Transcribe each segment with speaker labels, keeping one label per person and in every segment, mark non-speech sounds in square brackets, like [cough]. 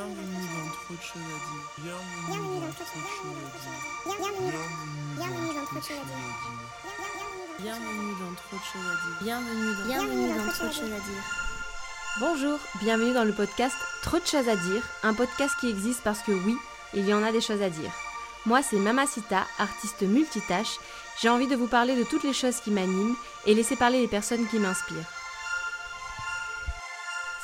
Speaker 1: Bienvenue dans Trop de choses à dire. Bienvenue dans Trop de choses à dire. Bienvenue dans Trop de choses à dire. Bienvenue dans Trop de choses à dire.
Speaker 2: Bienvenue dans, dans Trop de choses à dire.
Speaker 3: Bonjour, bienvenue dans le podcast Trop de choses à dire, un podcast qui existe parce que oui, il y en a des choses à dire. Moi, c'est Mamacita, artiste multitâche. J'ai envie de vous parler de toutes les choses qui m'animent et laisser parler les personnes qui m'inspirent.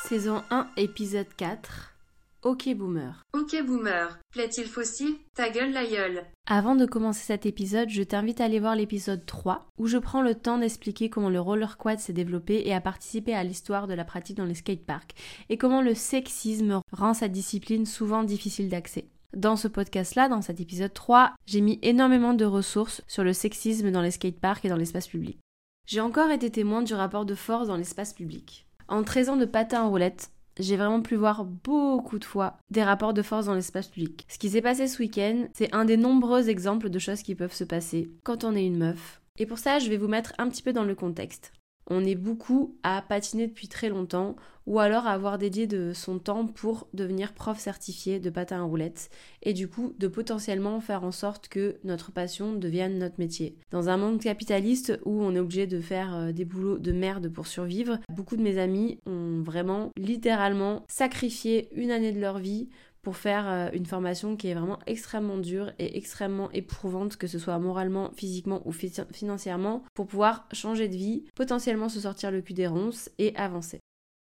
Speaker 3: Saison 1, épisode 4. Ok Boomer.
Speaker 4: Ok Boomer, plaît-il fossile Ta gueule la gueule.
Speaker 3: Avant de commencer cet épisode, je t'invite à aller voir l'épisode 3 où je prends le temps d'expliquer comment le roller quad s'est développé et a participé à l'histoire de la pratique dans les skateparks et comment le sexisme rend sa discipline souvent difficile d'accès. Dans ce podcast-là, dans cet épisode 3, j'ai mis énormément de ressources sur le sexisme dans les skateparks et dans l'espace public. J'ai encore été témoin du rapport de force dans l'espace public. En 13 ans de patin en roulette, j'ai vraiment pu voir beaucoup de fois des rapports de force dans l'espace public. Ce qui s'est passé ce week-end, c'est un des nombreux exemples de choses qui peuvent se passer quand on est une meuf. Et pour ça, je vais vous mettre un petit peu dans le contexte. On est beaucoup à patiner depuis très longtemps ou alors à avoir dédié de son temps pour devenir prof certifié de patin à roulettes et du coup de potentiellement faire en sorte que notre passion devienne notre métier. Dans un monde capitaliste où on est obligé de faire euh, des boulots de merde pour survivre, beaucoup de mes amis ont vraiment littéralement sacrifié une année de leur vie pour faire euh, une formation qui est vraiment extrêmement dure et extrêmement éprouvante, que ce soit moralement, physiquement ou financièrement, pour pouvoir changer de vie, potentiellement se sortir le cul des ronces et avancer.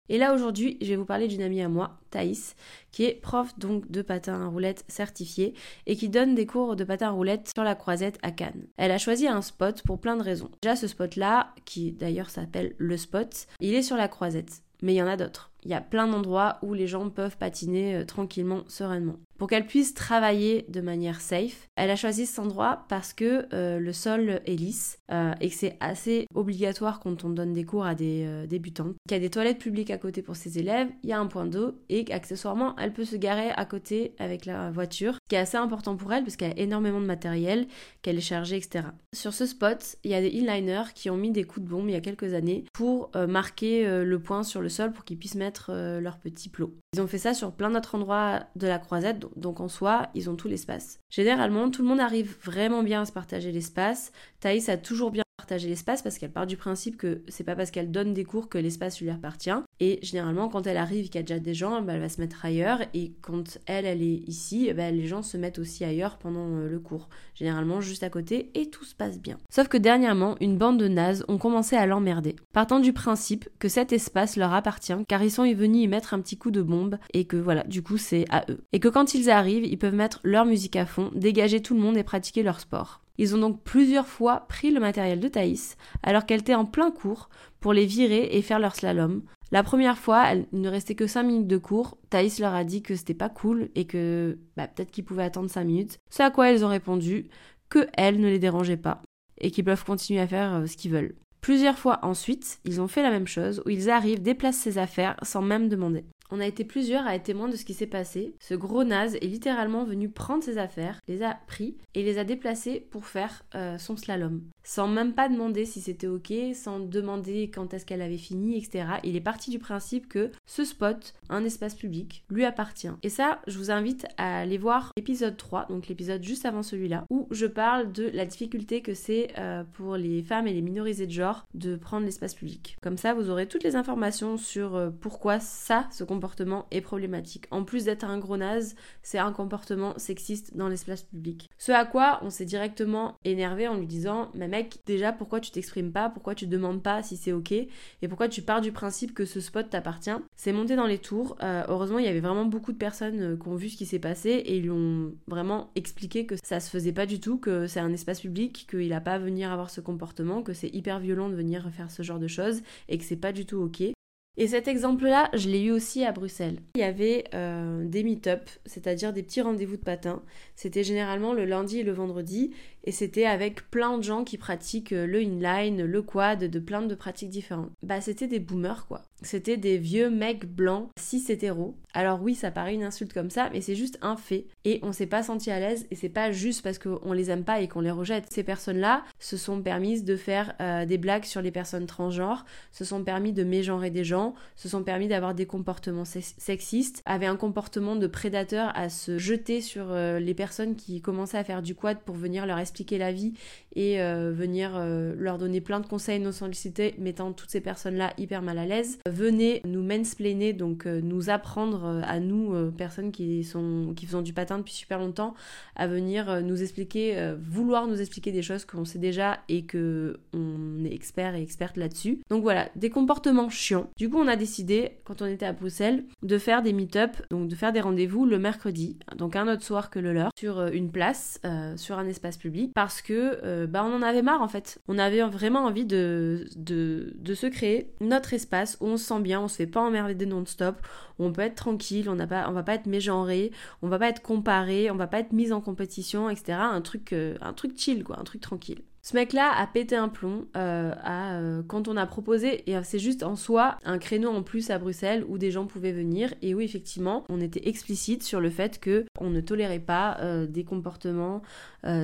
Speaker 3: Et là aujourd'hui, je vais vous parler d'une amie à moi, Thaïs, qui est prof donc de patin à roulettes certifié et qui donne des cours de patin à roulettes sur la croisette à Cannes. Elle a choisi un spot pour plein de raisons. Déjà ce spot là, qui d'ailleurs s'appelle le spot, il est sur la croisette, mais il y en a d'autres. Il y a plein d'endroits où les gens peuvent patiner euh, tranquillement, sereinement. Pour qu'elle puisse travailler de manière safe, elle a choisi cet endroit parce que euh, le sol est lisse euh, et que c'est assez obligatoire quand on donne des cours à des débutantes. Qu'il y a des toilettes publiques à côté pour ses élèves, il y a un point d'eau et qu'accessoirement elle peut se garer à côté avec la voiture, ce qui est assez important pour elle parce qu'elle a énormément de matériel, qu'elle est chargée, etc. Sur ce spot, il y a des inliners qui ont mis des coups de bombe il y a quelques années pour marquer le point sur le sol pour qu'ils puissent mettre euh, leur petit plot. Ils ont fait ça sur plein d'autres endroits de la croisette, donc en soi, ils ont tout l'espace. Généralement, tout le monde arrive vraiment bien à se partager l'espace. Thaïs a toujours bien l'espace parce qu'elle part du principe que c'est pas parce qu'elle donne des cours que l'espace lui appartient. Et généralement, quand elle arrive qu'il y a déjà des gens, bah, elle va se mettre ailleurs. Et quand elle, elle est ici, bah, les gens se mettent aussi ailleurs pendant euh, le cours. Généralement juste à côté et tout se passe bien. Sauf que dernièrement, une bande de nazes ont commencé à l'emmerder. Partant du principe que cet espace leur appartient car ils sont venus y mettre un petit coup de bombe et que voilà, du coup c'est à eux. Et que quand ils arrivent, ils peuvent mettre leur musique à fond, dégager tout le monde et pratiquer leur sport. Ils ont donc plusieurs fois pris le matériel de Thaïs, alors qu'elle était en plein cours, pour les virer et faire leur slalom. La première fois, il ne restait que 5 minutes de cours. Thaïs leur a dit que c'était pas cool et que bah, peut-être qu'ils pouvaient attendre 5 minutes. Ce à quoi elles ont répondu que elles ne les dérangeaient pas et qu'ils peuvent continuer à faire euh, ce qu'ils veulent. Plusieurs fois ensuite, ils ont fait la même chose où ils arrivent, déplacent ses affaires sans même demander. On a été plusieurs à être témoins de ce qui s'est passé. Ce gros naze est littéralement venu prendre ses affaires, les a pris et les a déplacés pour faire euh, son slalom. Sans même pas demander si c'était ok, sans demander quand est-ce qu'elle avait fini, etc. Il est parti du principe que ce spot, un espace public, lui appartient. Et ça, je vous invite à aller voir l'épisode 3, donc l'épisode juste avant celui-là, où je parle de la difficulté que c'est euh, pour les femmes et les minorisés de genre de prendre l'espace public. Comme ça, vous aurez toutes les informations sur euh, pourquoi ça, ce comportement comportement est problématique. En plus d'être un gros naze, c'est un comportement sexiste dans l'espace public. Ce à quoi on s'est directement énervé en lui disant Mais mec, déjà pourquoi tu t'exprimes pas? Pourquoi tu demandes pas si c'est ok? Et pourquoi tu pars du principe que ce spot t'appartient? C'est monté dans les tours. Euh, heureusement, il y avait vraiment beaucoup de personnes euh, qui ont vu ce qui s'est passé et ils lui ont vraiment expliqué que ça se faisait pas du tout, que c'est un espace public, qu'il a pas à venir avoir ce comportement, que c'est hyper violent de venir faire ce genre de choses et que c'est pas du tout ok. Et cet exemple-là, je l'ai eu aussi à Bruxelles. Il y avait euh, des meet-up, c'est-à-dire des petits rendez-vous de patins. C'était généralement le lundi et le vendredi. Et c'était avec plein de gens qui pratiquent le inline, le quad, de plein de pratiques différentes. Bah c'était des boomers quoi. C'était des vieux mecs blancs, cis hétéros. Alors oui, ça paraît une insulte comme ça, mais c'est juste un fait. Et on s'est pas senti à l'aise, et c'est pas juste parce qu'on les aime pas et qu'on les rejette. Ces personnes-là se sont permises de faire euh, des blagues sur les personnes transgenres, se sont permis de mégenrer des gens, se sont permis d'avoir des comportements sexistes, avaient un comportement de prédateur à se jeter sur euh, les personnes qui commençaient à faire du quad pour venir leur expliquer la vie et euh, venir leur donner plein de conseils non sollicités, mettant toutes ces personnes-là hyper mal à l'aise venez nous mansplainer, donc euh, nous apprendre euh, à nous, euh, personnes qui, sont, qui faisons du patin depuis super longtemps, à venir nous expliquer, vouloir nous expliquer des choses qu'on sait déjà et que on est expert et experte là-dessus. Donc voilà, des comportements chiants. Du coup, on a décidé, quand on était à Bruxelles, de faire des meet-up, donc de faire des rendez-vous le mercredi, donc un autre soir que le leur, sur une place, sur un espace public, parce que bah on en avait marre en fait. On avait vraiment envie de, de, de se créer notre espace où on se sent bien, on se fait pas emmerder non-stop, on peut être tranquille, on n'a pas, on va pas être mégenré, on va pas être comparé, on va pas être mis en compétition, etc. Un truc, euh, un truc chill quoi, un truc tranquille. Ce mec-là a pété un plomb euh, à, euh, quand on a proposé, et c'est juste en soi un créneau en plus à Bruxelles où des gens pouvaient venir, et où effectivement on était explicite sur le fait que on ne tolérait pas euh, des comportements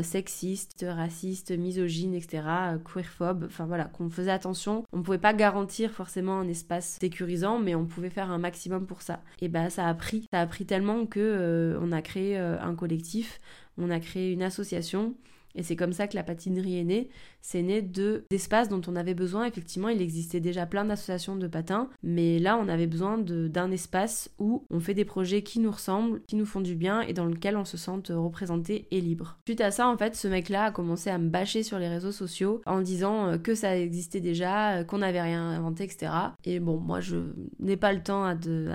Speaker 3: sexistes, racistes, misogynes, etc., queerphobes, enfin voilà, qu'on faisait attention. On ne pouvait pas garantir forcément un espace sécurisant, mais on pouvait faire un maximum pour ça. Et bah ça a pris, ça a pris tellement que on a créé un collectif, on a créé une association et c'est comme ça que la patinerie est née. C'est né de d'espaces dont on avait besoin. Effectivement, il existait déjà plein d'associations de patins, mais là, on avait besoin d'un espace où on fait des projets qui nous ressemblent, qui nous font du bien et dans lequel on se sente représenté et libre. Suite à ça, en fait, ce mec-là a commencé à me bâcher sur les réseaux sociaux en disant euh, que ça existait déjà, euh, qu'on n'avait rien inventé, etc. Et bon, moi, je n'ai pas le temps à,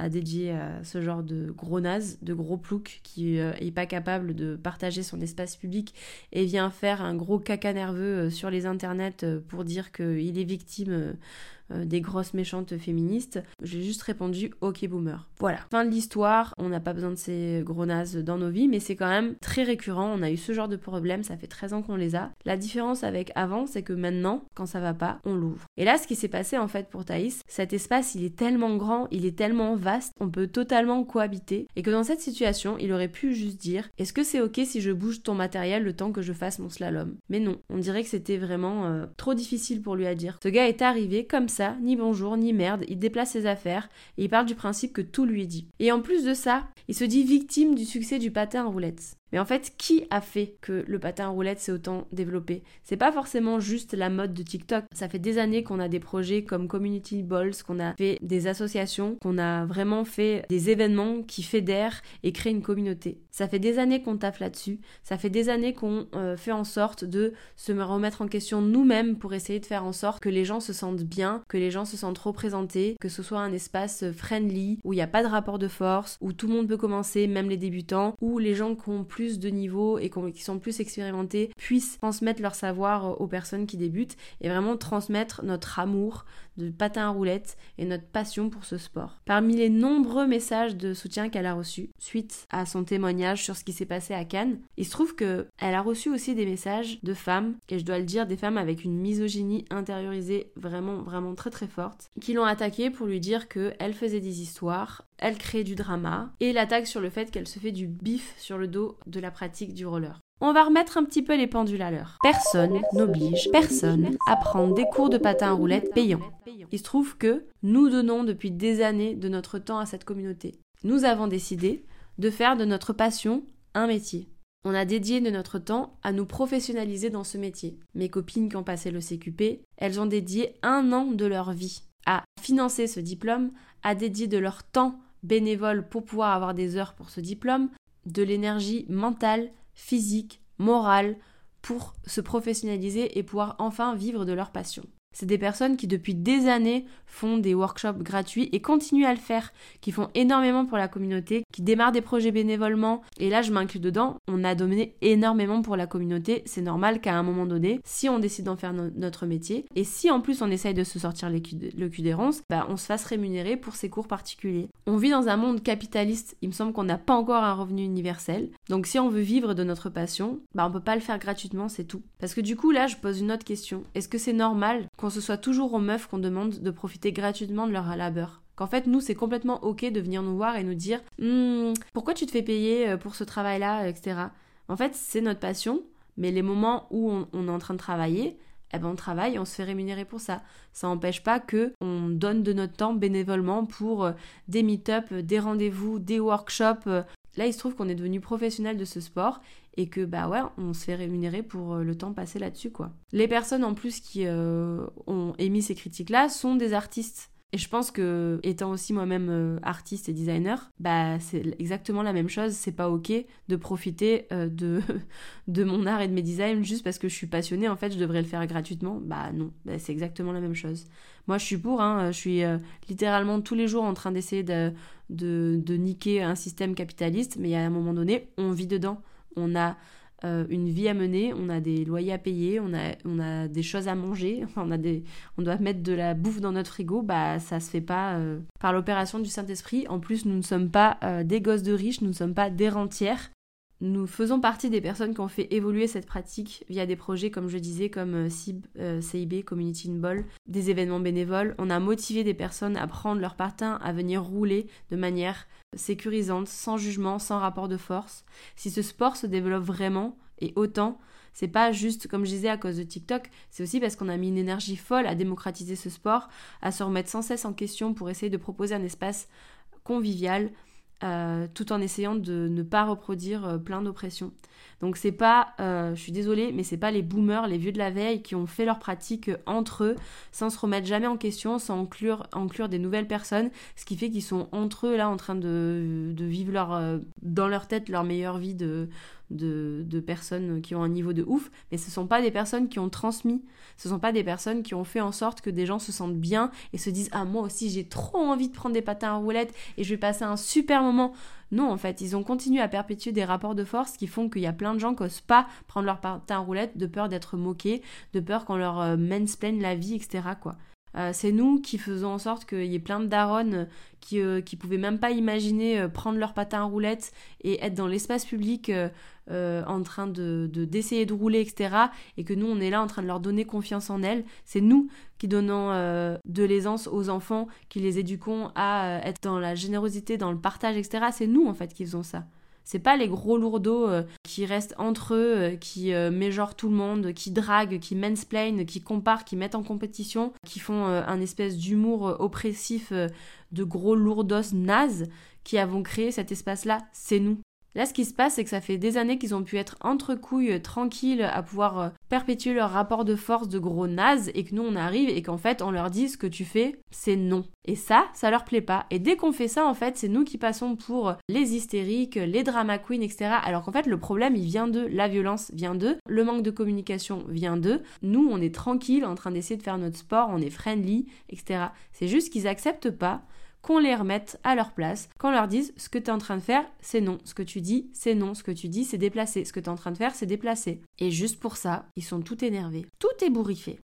Speaker 3: dédier à ce genre de gros naze, de gros plouc qui euh, est pas capable de partager son espace public et vient faire un gros caca nerveux euh, sur les internets euh, pour dire qu'il est victime euh, euh, des grosses méchantes féministes. J'ai juste répondu ok boomer. Voilà. Fin de l'histoire, on n'a pas besoin de ces gros nazes dans nos vies, mais c'est quand même très récurrent. On a eu ce genre de problème, ça fait 13 ans qu'on les a. La différence avec avant, c'est que maintenant, quand ça va pas, on l'ouvre. Et là, ce qui s'est passé en fait pour Thaïs, cet espace, il est tellement grand, il est tellement vaste, on peut totalement cohabiter, et que dans cette situation, il aurait pu juste dire est-ce que c'est ok si je bouge ton matériel le temps que je fasse mon slalom? Mais non, on dirait que c'était vraiment euh, trop difficile pour lui à dire. Ce gars est arrivé comme ça, ni bonjour, ni merde, il déplace ses affaires et il part du principe que tout lui est dit. Et en plus de ça, il se dit victime du succès du patin en roulette. Mais en fait, qui a fait que le patin en roulette s'est autant développé? C'est pas forcément juste la mode de TikTok. Ça fait des années qu'on a des projets comme Community Balls, qu'on a fait des associations, qu'on a vraiment fait des événements qui fédèrent et créent une communauté. Ça fait des années qu'on taffe là-dessus. Ça fait des années qu'on euh, fait en sorte de se remettre en question nous-mêmes pour essayer de faire en sorte que les gens se sentent bien, que les gens se sentent représentés, que ce soit un espace friendly où il n'y a pas de rapport de force, où tout le monde peut commencer, même les débutants, où les gens qui ont plus de niveau et qui sont plus expérimentés puissent transmettre leur savoir aux personnes qui débutent et vraiment transmettre notre amour de patin à roulettes et notre passion pour ce sport. Parmi les nombreux messages de soutien qu'elle a reçus suite à son témoignage sur ce qui s'est passé à Cannes, il se trouve que elle a reçu aussi des messages de femmes et je dois le dire des femmes avec une misogynie intériorisée vraiment vraiment très très forte qui l'ont attaquée pour lui dire que elle faisait des histoires, elle crée du drama et l'attaque sur le fait qu'elle se fait du bif sur le dos de la pratique du roller. On va remettre un petit peu les pendules à l'heure. Personne n'oblige personne à prendre des cours de patin à roulettes payants. Il se trouve que nous donnons depuis des années de notre temps à cette communauté. Nous avons décidé de faire de notre passion un métier. On a dédié de notre temps à nous professionnaliser dans ce métier. Mes copines qui ont passé le CQP, elles ont dédié un an de leur vie à financer ce diplôme, à dédier de leur temps bénévole pour pouvoir avoir des heures pour ce diplôme, de l'énergie mentale, physique, morale, pour se professionnaliser et pouvoir enfin vivre de leur passion. C'est des personnes qui depuis des années font des workshops gratuits et continuent à le faire, qui font énormément pour la communauté, qui démarrent des projets bénévolement. Et là, je m'inclus dedans. On a donné énormément pour la communauté. C'est normal qu'à un moment donné, si on décide d'en faire notre métier, et si en plus on essaye de se sortir le cul des ronces, bah, on se fasse rémunérer pour ces cours particuliers. On vit dans un monde capitaliste. Il me semble qu'on n'a pas encore un revenu universel. Donc si on veut vivre de notre passion, bah, on peut pas le faire gratuitement, c'est tout. Parce que du coup, là, je pose une autre question. Est-ce que c'est normal qu'on se soit toujours aux meufs qu'on demande de profiter gratuitement de leur labeur. Qu'en fait, nous, c'est complètement ok de venir nous voir et nous dire hmm, pourquoi tu te fais payer euh, pour ce travail-là, etc. En fait, c'est notre passion, mais les moments où on, est en train de travailler, eh ben on travaille on se fait rémunérer pour ça. Ça n'empêche pas que on donne de notre temps bénévolement pour euh, des meet-up, des rendez-vous, des workshops. Là, il se trouve qu'on est devenu professionnel de ce sport et que bah ouais, on se fait rémunérer pour euh, le temps passé là-dessus quoi. Les personnes en plus qui euh, ont émis ces critiques-là sont des artistes. Et je pense que, étant aussi moi-même euh, artiste et designer, bah c'est exactement la même chose. C'est pas ok de profiter de, [laughs] de mon art et de mes designs juste parce que je suis passionnée. En fait, je devrais le faire gratuitement. Bah non, bah, c'est exactement la même chose. Moi, je suis pour. Hein, je suis littéralement tous les jours en train d'essayer de, de, de niquer un système capitaliste, mais à un moment donné, on vit dedans on a euh, une vie à mener, on a des loyers à payer, on a, on a des choses à manger, [laughs] on, a des, on doit mettre de la bouffe dans notre frigo, bah ça se fait pas euh, par l'opération du Saint-Esprit. En plus, nous ne sommes pas euh, des gosses de riches, nous ne sommes pas des rentières. Nous faisons partie des personnes qui ont fait évoluer cette pratique via des projets, comme je disais, comme CIB, CIB, Community in Ball, des événements bénévoles. On a motivé des personnes à prendre leur patin, à venir rouler de manière sécurisante, sans jugement, sans rapport de force. Si ce sport se développe vraiment et autant, c'est pas juste, comme je disais, à cause de TikTok, c'est aussi parce qu'on a mis une énergie folle à démocratiser ce sport, à se remettre sans cesse en question pour essayer de proposer un espace convivial, euh, tout en essayant de ne pas reproduire euh, plein d'oppressions. Donc c'est pas, euh, je suis désolée, mais c'est pas les boomers, les vieux de la veille qui ont fait leur pratique entre eux sans se remettre jamais en question, sans inclure, des nouvelles personnes, ce qui fait qu'ils sont entre eux là en train de, de vivre leur, dans leur tête leur meilleure vie de, de, personnes qui ont un niveau de ouf, mais ce sont pas des personnes qui ont transmis, ce sont pas des personnes qui ont fait en sorte que des gens se sentent bien et se disent ah moi aussi j'ai trop envie de prendre des patins à roulettes et je vais passer un super moment. Non, en fait, ils ont continué à perpétuer des rapports de force qui font qu'il y a plein de gens qui n'osent pas prendre leur patin à roulettes de peur d'être moqués, de peur qu'on leur euh, mansplaine la vie, etc. Euh, c'est nous qui faisons en sorte qu'il y ait plein de daronnes qui, euh, qui pouvaient même pas imaginer euh, prendre leur patin à roulettes et être dans l'espace public en train de d'essayer de, rouler, etc. Et que nous, on est là en train de leur donner confiance en elles. C'est nous qui donnons de l'aisance aux enfants, qui les éduquons à être dans la générosité, dans le partage, etc. C'est nous, en fait, qui faisons ça. C'est pas les gros lourdeaux euh, qui restent entre eux, euh, qui euh, mégenrent tout le monde, qui draguent, qui mansplainent, qui comparent, qui mettent en compétition, qui font un espèce d'humour oppressif de gros lourdos nazes qui avons créé cet espace-là. C'est nous. Là, ce qui se passe, c'est que ça fait des années qu'ils ont pu être entre couilles, euh, tranquilles, à pouvoir euh, perpétuer leur rapport de force de gros nazes, et que nous, on arrive et qu'en fait, on leur dit ce que tu fais, c'est non. Et ça, ça leur plaît pas. Et dès qu'on fait ça, en fait, c'est nous qui passons pour les hystériques, les drama queens, etc. Alors qu'en fait, le problème, il vient de la violence, vient de le manque de communication, vient de nous, on est tranquille en train d'essayer de faire notre sport, on est friendly, etc. C'est juste qu'ils acceptent pas qu'on les remette à leur place, qu'on leur dise ce que tu es en train de faire, c'est non, ce que tu dis, c'est non, ce que tu dis, c'est déplacé, ce que tu es en train de faire, c'est déplacé. Et juste pour ça, ils sont tout énervés, tout est bourriffé.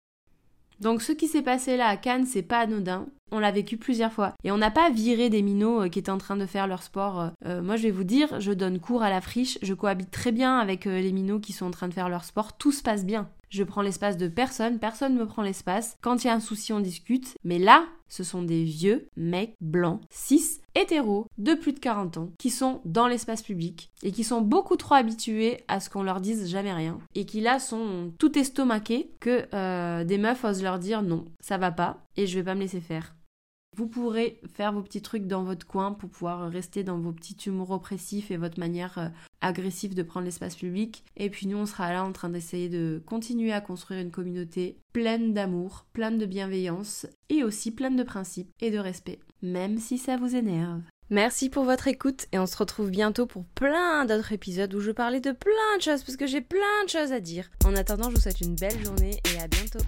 Speaker 3: Donc ce qui s'est passé là à Cannes, c'est pas anodin. On l'a vécu plusieurs fois. Et on n'a pas viré des minots euh, qui étaient en train de faire leur sport. Euh, euh, moi, je vais vous dire, je donne cours à la friche, je cohabite très bien avec les minots qui sont en train de faire leur sport. Tout se passe bien. Je prends l'espace de personne, personne ne me prend l'espace. Quand il y a un souci, on discute. Mais là, ce sont des vieux mecs blancs, cis, hétéros, de plus de 40 ans, qui sont dans l'espace public et qui sont beaucoup trop habitués à ce qu'on leur dise jamais rien. Et qui là sont tout estomaqués que des meufs osent leur dire non, ça va pas et je vais pas me laisser faire. Vous pourrez faire vos petits trucs dans votre coin pour pouvoir rester dans vos petits humours oppressifs et votre manière euh, agressive de prendre l'espace public. Et puis nous, on sera là en train d'essayer de continuer à construire une communauté pleine d'amour, pleine de bienveillance et aussi pleine de principes et de respect, même si ça vous énerve. Merci pour votre écoute et on se retrouve bientôt pour plein d'autres épisodes où je parlais de plein de choses parce que j'ai plein de choses à dire. En attendant, je vous souhaite une belle journée et à bientôt.